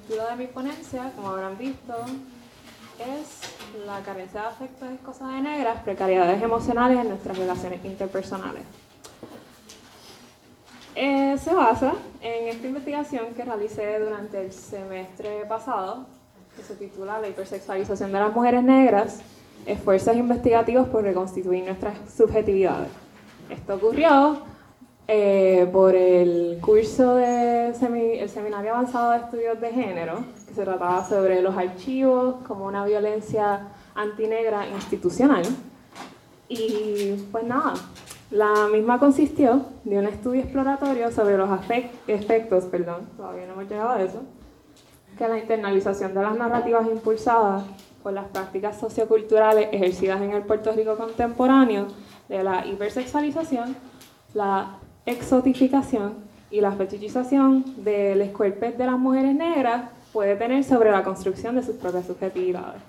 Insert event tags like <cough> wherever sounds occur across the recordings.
título de mi ponencia, como habrán visto, es La carencia de afecto es cosa de negras, precariedades emocionales en nuestras relaciones interpersonales. Eh, se basa en esta investigación que realicé durante el semestre pasado, que se titula La hipersexualización de las mujeres negras, esfuerzos investigativos por reconstituir nuestras subjetividades. Esto ocurrió eh, por el curso del el Seminario Avanzado de Estudios de Género, que se trataba sobre los archivos como una violencia antinegra institucional. Y pues nada, la misma consistió de un estudio exploratorio sobre los efectos, perdón, todavía no hemos llegado a eso, que la internalización de las narrativas impulsadas por las prácticas socioculturales ejercidas en el Puerto Rico contemporáneo de la hipersexualización, la exotificación y la fetichización del cuerpos de las mujeres negras puede tener sobre la construcción de sus propias subjetividades.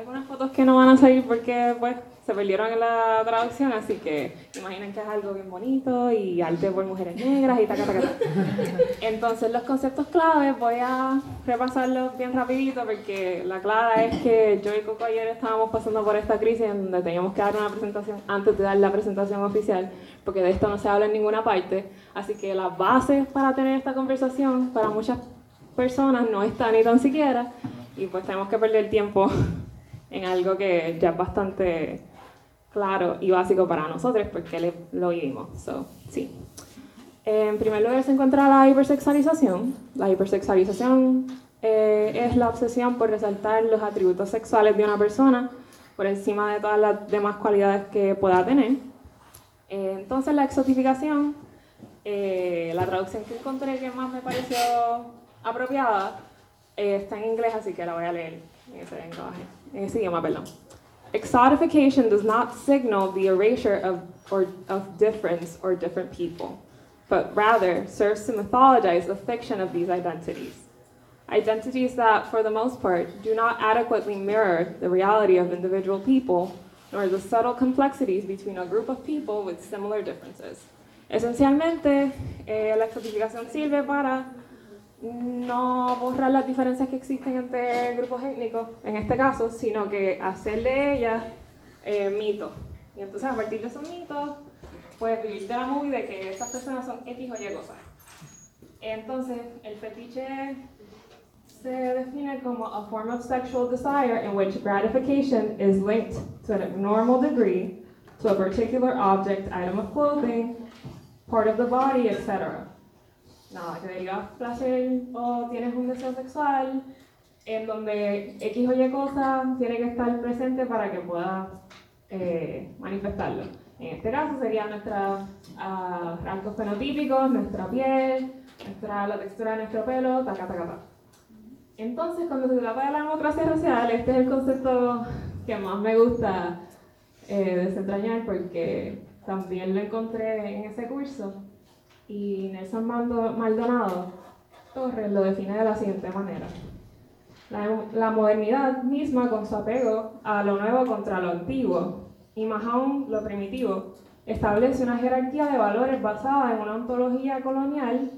Hay algunas fotos que no van a salir porque pues, se perdieron en la traducción, así que imaginen que es algo bien bonito y arte por mujeres negras y ta, ta, ta, Entonces los conceptos claves voy a repasarlos bien rapidito porque la clara es que yo y Coco ayer estábamos pasando por esta crisis en donde teníamos que dar una presentación antes de dar la presentación oficial porque de esto no se habla en ninguna parte, así que las bases para tener esta conversación para muchas personas no están ni tan siquiera y pues tenemos que perder tiempo en algo que ya es bastante claro y básico para nosotros porque lo vivimos. So, sí. En primer lugar se encuentra la hipersexualización. La hipersexualización eh, es la obsesión por resaltar los atributos sexuales de una persona por encima de todas las demás cualidades que pueda tener. Eh, entonces la exotificación, eh, la traducción que encontré que más me pareció apropiada, está en inglés, así que la voy a leer en ese lenguaje, Exotification does not signal the erasure of, or, of difference or different people, but rather serves to mythologize the fiction of these identities. Identities that, for the most part, do not adequately mirror the reality of individual people, nor the subtle complexities between a group of people with similar differences. Esencialmente, eh, la exotificación sirve para no borrar las diferencias que existen entre grupos étnicos, en este caso, sino que hacer de ellas eh, mitos. Y entonces a partir de esos mitos, pues vivir de la movie de que esas personas son X o Y. Entonces, el fetiche se define como a form of sexual desire in which gratification is linked to an abnormal degree to a particular object, item of clothing, part of the body, etc nada, que digas placer o tienes un deseo sexual, en donde X o Y cosa tiene que estar presente para que puedas eh, manifestarlo. En este caso serían nuestros uh, rasgos fenotípicos, nuestra piel, nuestra, la textura de nuestro pelo, taca, taca, taca. Entonces, cuando se trata de la democracia racial, este es el concepto que más me gusta eh, desentrañar porque también lo encontré en ese curso y Nelson Maldonado Torres lo define de la siguiente manera. La, modernidad misma con su apego a lo nuevo contra lo antiguo, y más aún lo primitivo, establece una jerarquía de valores basada en una ontología colonial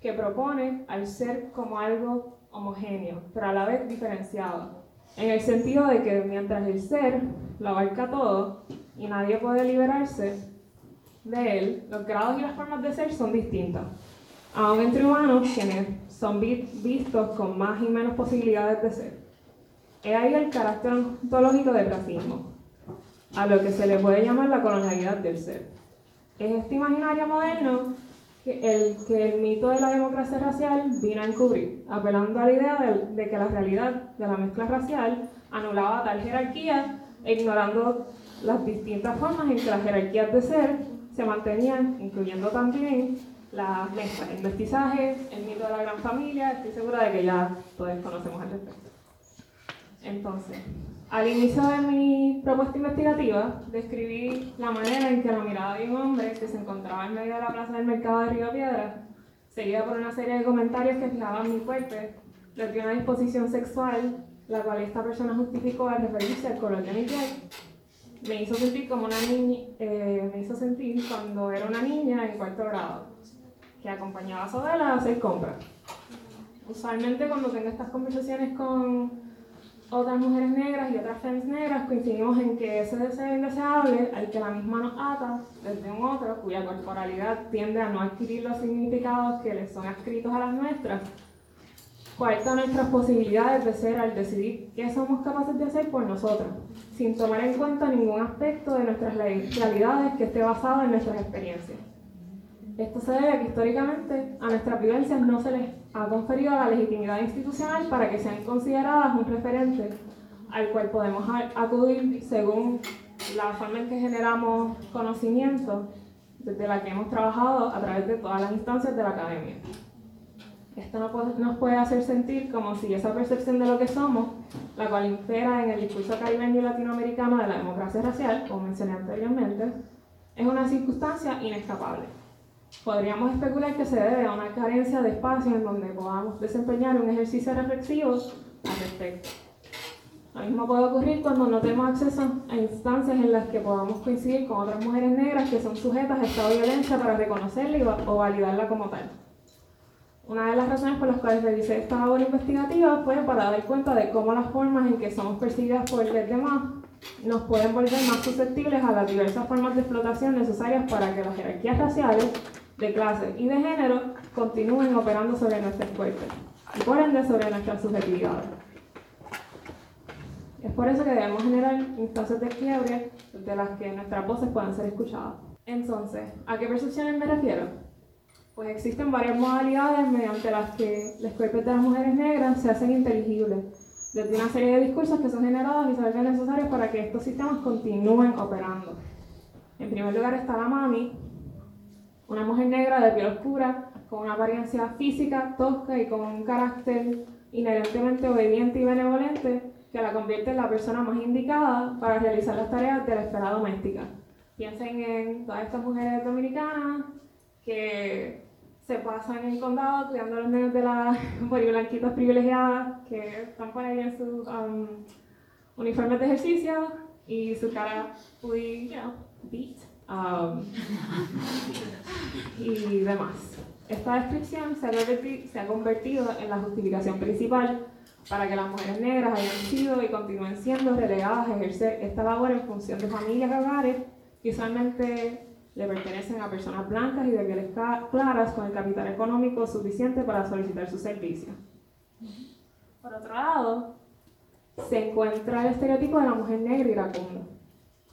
que propone al ser como algo homogéneo, pero a la vez diferenciado, en el sentido de que mientras el ser lo abarca todo y nadie puede liberarse, de él, los grados y las formas de ser son distintas. Aún entre humanos, quienes son vistos con más y menos posibilidades de ser. He ahí el carácter ontológico del racismo, a lo que se le puede llamar la colonialidad del ser. Es este imaginario moderno que el, que el mito de la democracia racial vino a encubrir, apelando a la idea de, que la realidad de la mezcla racial anulaba tal jerarquía e ignorando las distintas formas en que las jerarquías de ser se mantenían, incluyendo también las mezclas, el mestizaje, el mito de la gran familia, estoy segura de que ya todos conocemos al respecto. Entonces, al inicio de mi propuesta investigativa, describí la manera en que la mirada de un hombre que se encontraba en medio de la plaza del mercado de Río Piedra, seguida por una serie de comentarios que fijaban mi cuerpo, le dio una disposición sexual, la cual esta persona justificó al referirse al color de mi piel me hizo sentir como una niña, eh, me hizo sentir cuando era una niña en cuarto grado, que acompañaba a Sobela a hacer compras. Usualmente cuando tengo estas conversaciones con otras mujeres negras y otras femmes negras coincidimos en que ese deseo indeseable al que la misma nos ata desde un otro cuya corporalidad tiende a no adquirir los significados que les son adscritos a las nuestras, coarta nuestras posibilidades de ser al decidir qué somos capaces de hacer por nosotras, sin tomar en cuenta ningún aspecto de nuestras realidades que esté basado en nuestras experiencias. Esto se debe a que históricamente a nuestras vivencias no se les ha conferido la legitimidad institucional para que sean consideradas un referente al cual podemos acudir según la forma en que generamos conocimiento desde la que hemos trabajado a través de todas las instancias de la academia. Esto nos puede hacer sentir como si esa percepción de lo que somos, la cual impera en el discurso caribeño y latinoamericano de la democracia racial, como mencioné anteriormente, es una circunstancia inescapable. Podríamos especular que se debe a una carencia de espacio en donde podamos desempeñar un ejercicio reflexivo al respecto. Lo mismo puede ocurrir cuando no tenemos acceso a instancias en las que podamos coincidir con otras mujeres negras que son sujetas a esta violencia para reconocerla o validarla como tal. Una de las razones por las cuales realicé esta labor investigativa fue para dar cuenta de cómo las formas en que somos percibidas por los demás nos pueden volver más susceptibles a las diversas formas de explotación necesarias para que las jerarquías raciales, de clase y de género continúen operando sobre nuestros cuerpos y por ende sobre nuestras subjetividades. Es por eso que debemos generar instancias de quiebre de las que nuestras voces puedan ser escuchadas. Entonces, ¿a qué percepciones me refiero? Pues existen varias modalidades mediante las que los cuerpos de las mujeres negras se hacen inteligibles, desde una serie de discursos que son generados y se vuelven necesarios para que estos sistemas continúen operando. En primer lugar está la mami, una mujer negra de piel oscura, con una apariencia física tosca y con un carácter inherentemente obediente y benevolente que la convierte en la persona más indicada para realizar las tareas de la esfera doméstica. Piensen en todas estas mujeres dominicanas que se pasan en el condado cuidando a los niños de las <laughs> blanquitas privilegiadas que están por ahí en sus um, uniformes de ejercicio y su cara muy, you know, beat um, <laughs> y demás. Esta descripción se ha, se ha convertido en la justificación principal para que las mujeres negras hayan sido y continúen siendo relegadas a ejercer esta labor en función de familias hogares y usualmente le pertenecen a personas blancas y de pieles claras con el capital económico suficiente para solicitar su servicio. Por otro lado, se encuentra el estereotipo de la mujer negra iracunda.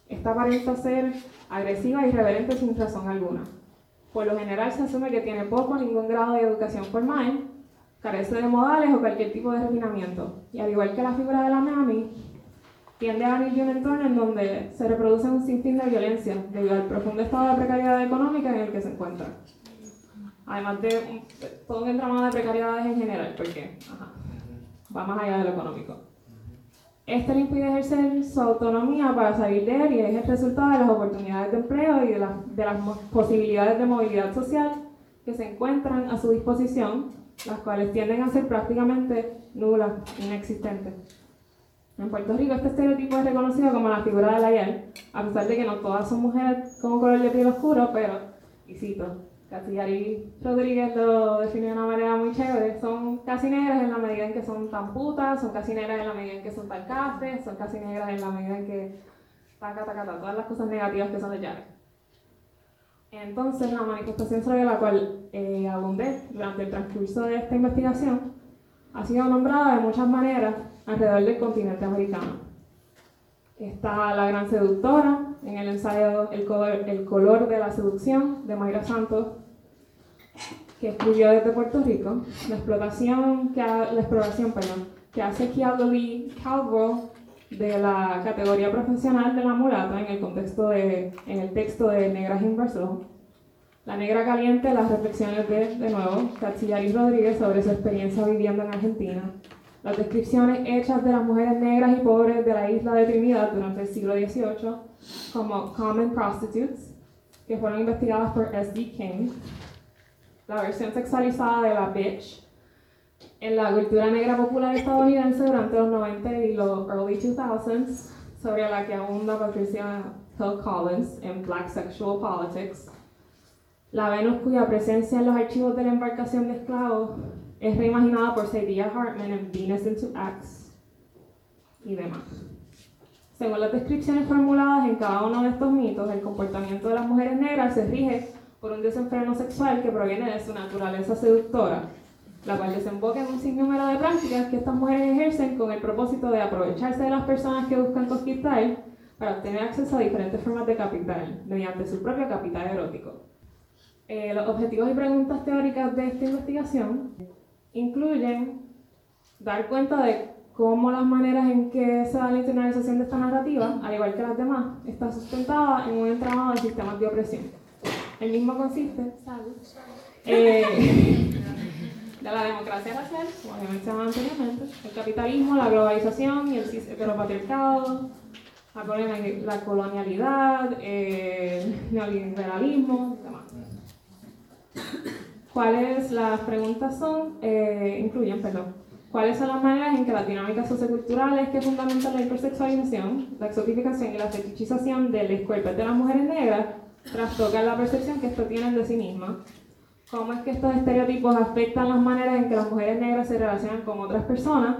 Esta aparenta ser agresiva e irreverente sin razón alguna. Por lo general se asume que tiene poco o ningún grado de educación formal, carece de modales o cualquier tipo de refinamiento. Y al igual que la figura de la mami, tiende a de un entorno en donde se reproduce un sinfín de violencia debido al profundo estado de precariedad económica en el que se encuentra. Además de todo un entramado de precariedades en general, porque va más allá de lo económico. Este le impide ejercer su autonomía para salir de él y es el resultado de las oportunidades de empleo y de, de las posibilidades de movilidad social que se encuentran a su disposición, las cuales tienden a ser prácticamente nulas, inexistentes. En Puerto Rico este estereotipo es reconocido como la figura de la Yel, a pesar de que no todas son mujeres con color de piel oscuro, pero, y cito, Catillari Rodríguez lo definió de una manera muy chévere, son casi negras en la medida en que son tan putas, son casi negras en la medida en que son tan cafés, son casi negras en la medida en que taca, taca, taca, todas las cosas negativas que son de Yare. Entonces, la manifestación sobre la cual eh, abundé durante el transcurso de esta investigación ha sido nombrada de muchas maneras alrededor del continente americano. Está La Gran Seductora, en el ensayo El color, el color de la seducción, de Mayra Santos, que escribió desde Puerto Rico, la explotación que, la exploración, perdón, que hace Lee Caldwell de la categoría profesional de la mulata en el contexto de, en el texto de Negras in La Negra Caliente, las reflexiones de, de nuevo, y Rodríguez sobre su experiencia viviendo en Argentina, las descripciones hechas de las mujeres negras y pobres de la isla de Trinidad durante el siglo XVIII como common prostitutes, que fueron investigadas por S.D. King, la versión sexualizada de la bitch en la cultura negra popular estadounidense durante los 90 y los early 2000s, sobre la que abunda Patricia Hill Collins en Black Sexual Politics, La Venus cuya presencia en los archivos de la embarcación de esclavos es reimaginada por Saidiya Hartman en Venus into Acts y demás. Según las descripciones formuladas en cada uno de estos mitos, el comportamiento de las mujeres negras se rige por un desenfreno sexual que proviene de su naturaleza seductora, la cual desemboca en un sinnúmero de prácticas que estas mujeres ejercen con el propósito de aprovecharse de las personas que buscan conquistar para obtener acceso a diferentes formas de capital, mediante su propio capital erótico. Eh, los objetivos y preguntas teóricas de esta investigación incluyen dar cuenta de cómo las maneras en que se da la internalización de esta narrativa, al igual que las demás, está sustentada en un entramado de sistemas de opresión. El mismo consiste eh, <laughs> de la democracia racial, como ya mencionaba anteriormente, el capitalismo, la globalización y el heteropatriarcado, la, colonialidad, el neoliberalismo, demás. ¿Cuáles las preguntas son? Eh, incluyen, perdón ¿Cuáles son las maneras en que las dinámicas socioculturales que fundamentan la hipersexualización, la exotificación y la fetichización de los cuerpos de las mujeres negras trastocan la percepción que estos tienen de sí mismas? ¿Cómo es que estos estereotipos afectan las maneras en que las mujeres negras se relacionan con otras personas?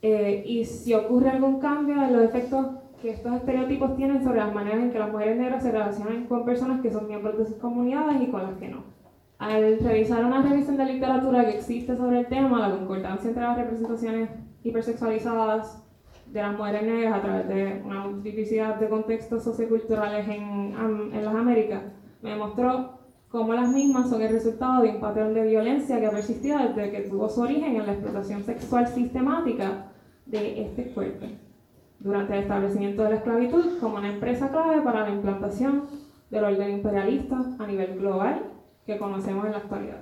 Eh, y si ocurre algún cambio en los efectos que estos estereotipos tienen sobre las maneras en que las mujeres negras se relacionan con personas que son miembros de sus comunidades y con las que no. Al revisar una revisión de literatura que existe sobre el tema, la concordancia entre las representaciones hipersexualizadas de las mujeres negras a través de una multiplicidad de contextos socioculturales en, en las Américas, me demostró cómo las mismas son el resultado de un patrón de violencia que ha persistido desde que tuvo su origen en la explotación sexual sistemática de este cuerpo, durante el establecimiento de la esclavitud como una empresa clave para la implantación del orden imperialista a nivel global que conocemos en la actualidad.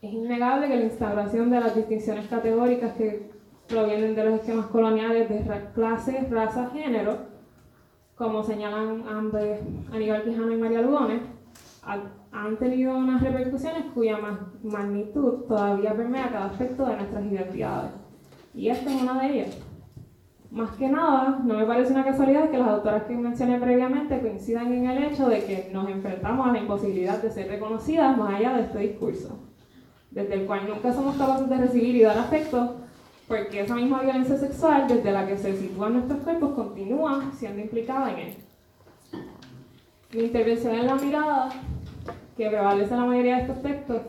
Es innegable que la instauración de las distinciones categóricas que provienen de los esquemas coloniales de clase, raza, género, como señalan ambos Aníbal Quijano y María Lugones, han tenido unas repercusiones cuya magnitud todavía permea cada aspecto de nuestras identidades. Y esta es una de ellas. Más que nada, no me parece una casualidad que las autoras que mencioné previamente coincidan en el hecho de que nos enfrentamos a la imposibilidad de ser reconocidas más allá de este discurso, desde el cual nunca somos capaces de recibir y dar afecto, porque esa misma violencia sexual desde la que se sitúan nuestros cuerpos continúa siendo implicada en él. Mi intervención en la mirada, que prevalece en la mayoría de estos textos,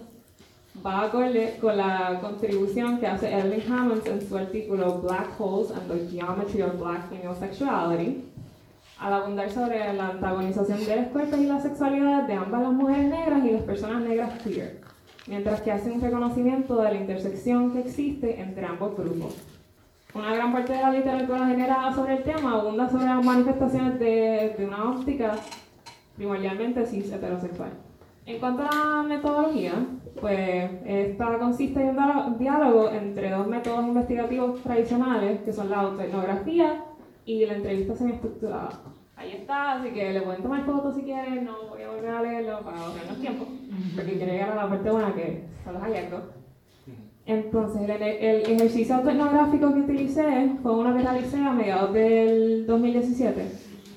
va acorde con la contribución que hace Erling Hammonds en su artículo Black Holes and the Geometry of Black Female Sexuality, al abundar sobre la antagonización de los cuerpos y la sexualidad de ambas las mujeres negras y las personas negras queer, mientras que hace un reconocimiento de la intersección que existe entre ambos grupos. Una gran parte de la literatura generada sobre el tema abunda sobre las manifestaciones de, de una óptica primordialmente cis heterosexual. En cuanto a la metodología, pues esta consiste en un diálogo entre dos métodos investigativos tradicionales, que son la autoetnografía y la entrevista semiestructurada. Ahí está, así que le pueden tomar fotos si quieren, no voy a volver a leerlo para ahorrarnos tiempo, porque quiero llegar a la parte buena que son los hallazgos. Entonces, el, el ejercicio autoetnográfico que utilicé fue uno que realicé a mediados del 2017,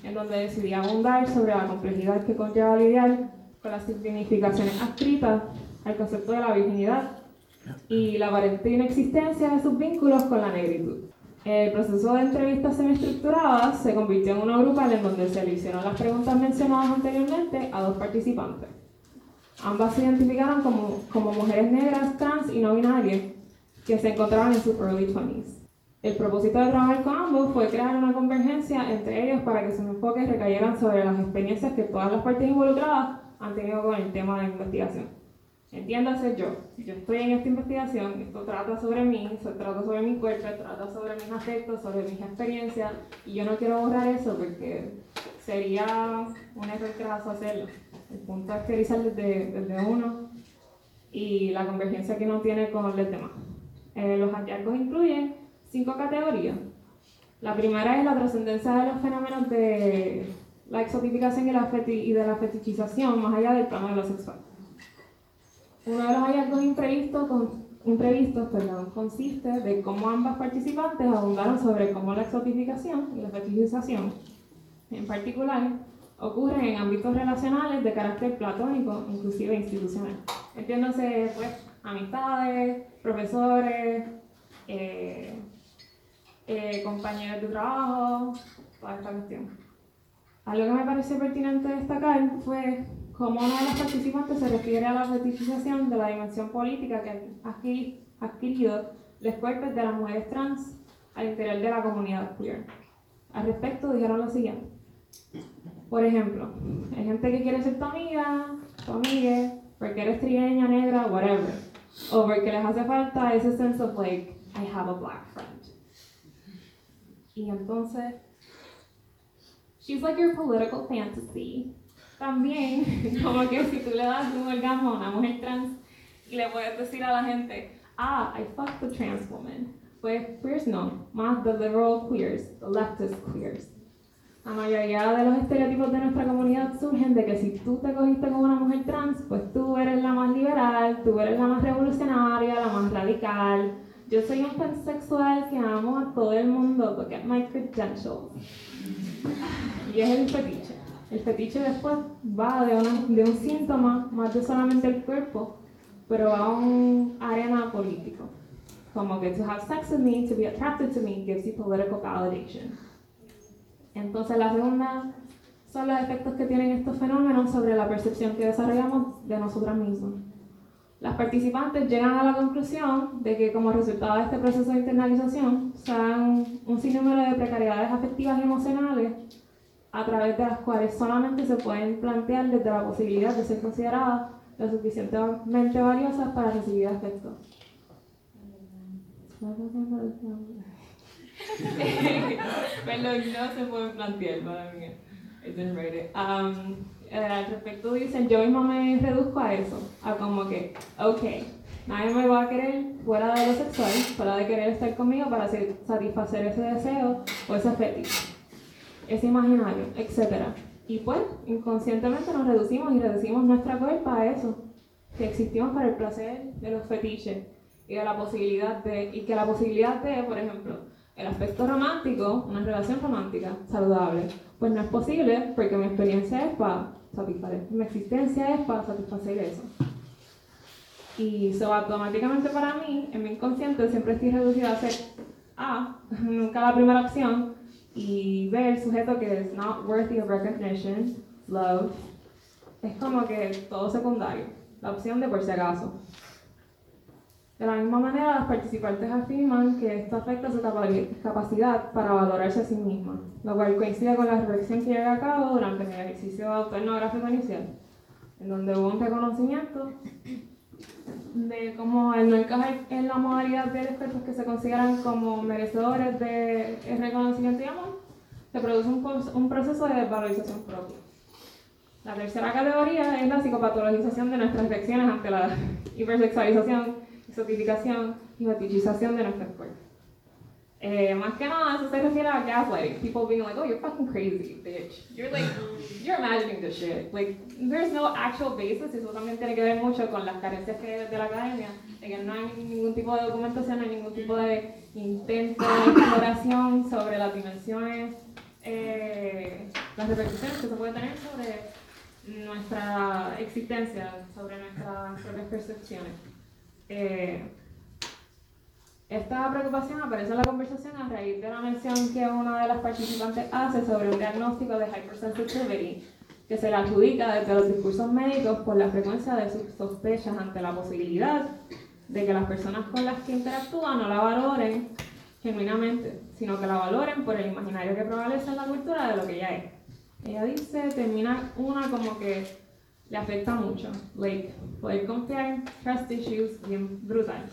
en donde decidí abundar sobre la complejidad que conlleva lidiar con las significaciones adscritas al concepto de la virginidad y la aparente inexistencia de sus vínculos con la negritud. El proceso de entrevistas semiestructuradas se convirtió en uno grupal en donde se le hicieron las preguntas mencionadas anteriormente a dos participantes. Ambas se identificaron como, como mujeres negras, trans y no binarias que se encontraban en sus early 20s. El propósito de trabajar con ambos fue crear una convergencia entre ellos para que sus enfoques recayeran sobre las experiencias que todas las partes involucradas han tenido con el tema de investigación. Entiéndase yo, yo estoy en esta investigación, esto trata sobre mí, se trata sobre mi cuerpo, trata sobre mis afectos, sobre mis experiencias, y yo no quiero borrar eso porque sería un error craso hacerlo. El punto es que desde, desde uno y la convergencia que uno tiene con los demás. Eh, los hallazgos incluyen cinco categorías. La primera es la trascendencia de los fenómenos de la exotificación y, la y de la fetichización más allá del plano de lo sexual. Uno de los hallazgos imprevistos, imprevistos perdón, consiste de cómo ambas participantes abundaron sobre cómo la exotificación y la fetichización, en particular, ocurren en ámbitos relacionales de carácter platónico, inclusive institucional. Entiéndase, pues, amistades, profesores, eh, eh, compañeros de trabajo, toda esta cuestión. Algo que me pareció pertinente destacar fue cómo uno de los participantes se refiere a la fetichización de la dimensión política que ha adquirido los cuerpos de las mujeres trans al interior de la comunidad queer. Al respecto dijeron lo siguiente. Por ejemplo, hay gente que quiere ser tu amiga, tu amiga, porque eres trigueña, negra, whatever. O porque les hace falta ese sense of like, I have a black friend. Y entonces, she's like your political fantasy. También, <laughs> como que si tú le das un orgasmo a una mujer trans y le puedes decir a la gente, ah, I fucked the trans woman. Pues queers no, más the liberal queers, the leftist queers. La mayoría de los estereotipos de nuestra comunidad surgen de que si tú te cogiste con una mujer trans, pues tú eres la más liberal, tú eres la más revolucionaria, la más radical. Yo soy un pansexual que amo a todo el mundo, look at my credentials. Y es el fetiche. El fetiche después va de, de un síntoma más de solamente el cuerpo, pero a un arena político. Como que to have sex with me, to be attracted to me, gives you political validation. Entonces la segunda son los efectos que tienen estos fenómenos sobre la percepción que desarrollamos de nosotras mismas. Las participantes llegan a la conclusión de que como resultado de este proceso de internalización se dan un sinnúmero de precariedades afectivas y emocionales a través de las cuales solamente se pueden plantear desde la posibilidad de ser consideradas lo suficientemente valiosas para recibir afecto. <laughs> Perdón, no se puede plantear, para mí. I eh, al respecto dicen, yo mismo me reduzco a eso, a como que, ok, nadie me va a querer fuera de lo sexual, fuera de querer estar conmigo para satisfacer ese deseo o ese fetiche, ese imaginario, etc. Y pues, inconscientemente nos reducimos y reducimos nuestra cuerpa a eso, que existimos para el placer de los fetiches y de la posibilidad de, y que la posibilidad de, por ejemplo, el aspecto romántico, una relación romántica saludable, pues no es posible porque mi experiencia es para satisfacer, mi existencia es para satisfacer eso. Y eso automáticamente para mí, en mi inconsciente, siempre estoy reducida a ser A, <laughs> nunca la primera opción, y B, el sujeto que es not worthy of recognition, love, es como que todo secundario, la opción de por si acaso. De la misma manera, los participantes afirman que esto afecta su capacidad para valorarse a sí misma, lo cual coincide con la reflexión que llevé a cabo durante mi ejercicio autoetnográfico inicial, en donde hubo un reconocimiento de cómo el no encajar en la modalidad de expertos que se consideran como merecedores de reconocimiento y amor, se produce un, un proceso de valorización propia. La tercera categoría es la psicopatologización de nuestras reacciones ante la <laughs> hipersexualización sotificación y fetichización de nuestros cuerpos. Eh, más que nada, eso se refiere a gaslighting. People being like, oh, you're fucking crazy, bitch. You're like, you're imagining this shit. Like, there's no actual basis. Eso también tiene que ver mucho con las carencias que de la academia, de que no hay ningún tipo de documentación, no hay ningún tipo de intento de exploración sobre las dimensiones, eh, las repercusiones que se puede tener sobre nuestra existencia, sobre nuestras propias percepciones. Eh, esta preocupación aparece en la conversación a raíz de la mención que una de las participantes hace sobre un diagnóstico de hypersensitivity que se le adjudica desde los discursos médicos por la frecuencia de sus sospechas ante la posibilidad de que las personas con las que interactúan no la valoren genuinamente, sino que la valoren por el imaginario que prevalece en la cultura de lo que ella es. Ella dice, termina una como que le afecta mucho. Like, poder confiar, trust issues, bien brutal.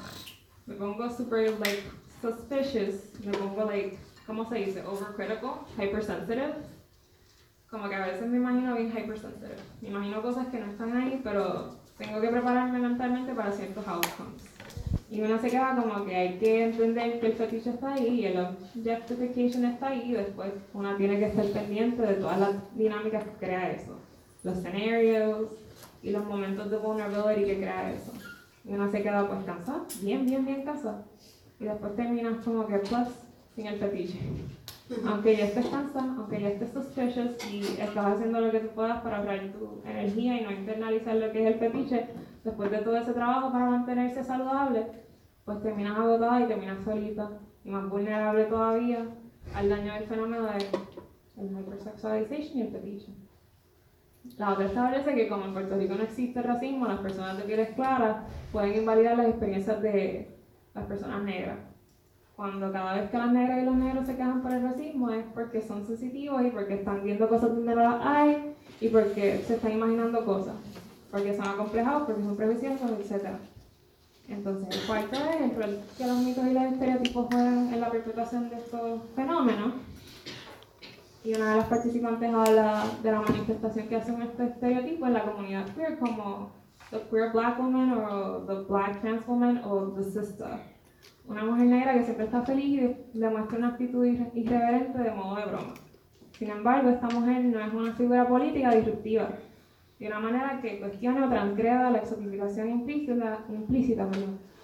Me pongo super, like, suspicious, me pongo, like, ¿cómo se dice? Overcritical, hypersensitive. Como que a veces me imagino bien hypersensitive. Me imagino cosas que no están ahí, pero tengo que prepararme mentalmente para ciertos outcomes. Y uno se queda como que hay que entender que el fetiche está ahí y el objectification está ahí y después uno tiene que estar pendiente de todas las dinámicas que crea eso los escenarios y los momentos de vulnerability que crea eso. Y uno se queda pues cansado, bien, bien, bien cansado. Y después terminas como que plus sin el fetiche. Aunque ya estés cansada, aunque ya estés suspicious y estás haciendo lo que tú puedas para ahorrar tu energía y no internalizar lo que es el fetiche, después de todo ese trabajo para mantenerse saludable, pues terminas agotada y terminas solita y más vulnerable todavía al daño del fenómeno de el hypersexualization y el fetiche. La otra establece que como en Puerto Rico no existe racismo, las personas de pieles claras pueden invalidar las experiencias de las personas negras. Cuando cada vez que las negras y los negros se quejan por el racismo es porque son sensitivos y porque están viendo cosas donde no las hay y porque se están imaginando cosas, porque son acomplejados, porque son prejuiciosos, etc. Entonces, el cuarto es el que los mitos y los estereotipos juegan en la perpetuación de estos fenómenos y una de las participantes habla de la manifestación que hacen estos estereotipos en la comunidad queer como the queer black woman o the black trans woman o the sister. Una mujer negra que siempre está feliz y demuestra una actitud irreverente de modo de broma. Sin embargo, esta mujer no es una figura política disruptiva, de una manera que cuestiona o transgreda la exotificación implícita, implícita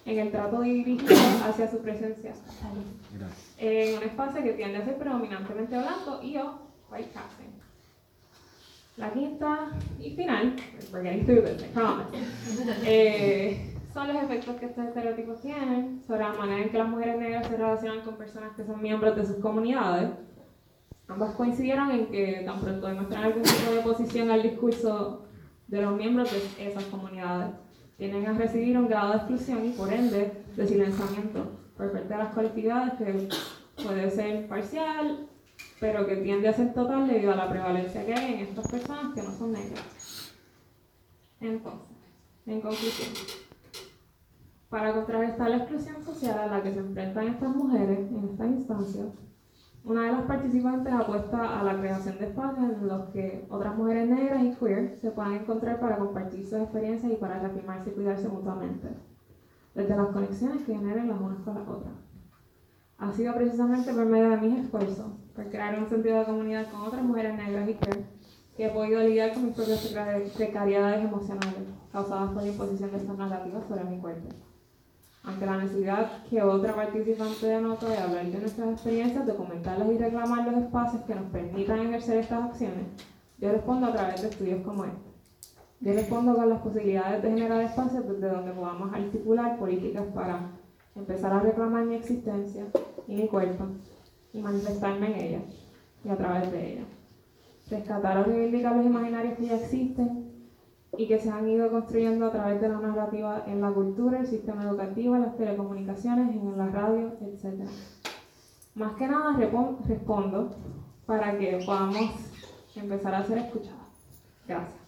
en el trato dirigido <coughs> hacia su presencia en un espacio que tiende a ser predominantemente blanco y o white passing. La quinta y final, we're getting through this, I promise, eh, son los efectos que estos estereotipos tienen sobre la manera en que las mujeres negras se relacionan con personas que son miembros de sus comunidades. Ambas coincidieron en que tan pronto demuestran algún tipo de oposición al discurso de los miembros de esas comunidades, tienen a recibir un grado de exclusión y por ende de silenciamiento por parte de las colectividades que puede ser parcial, pero que tiende a ser total debido a la prevalencia que hay en estas personas que no son negras. Entonces, en conclusión, para contrarrestar la exclusión social a la que se enfrentan estas mujeres en esta instancia, una de las participantes apuesta a la creación de espacios en los que otras mujeres negras y queer se puedan encontrar para compartir sus experiencias y para reafirmarse y cuidarse mutuamente, desde las conexiones que generen las unas con las otras. Ha sido precisamente por medio de mis esfuerzos, por crear un sentido de comunidad con otras mujeres negras y queer, que he podido lidiar con mis propias precariedades emocionales causadas por la imposición de estas narrativas sobre mi cuerpo. Ante la necesidad que otra participante denotó de hablar de nuestras experiencias, documentarlas y reclamar los espacios que nos permitan ejercer estas acciones, yo respondo a través de estudios como este. Yo respondo con las posibilidades de generar espacios desde donde podamos articular políticas para empezar a reclamar mi existencia y mi cuerpo y manifestarme en ella y a través de ella. Rescatar o reivindicar los imaginarios que ya existen y que se han ido construyendo a través de la narrativa en la cultura, el sistema educativo, las telecomunicaciones, en la radio, etc. Más que nada respondo para que podamos empezar a ser escuchados. Gracias.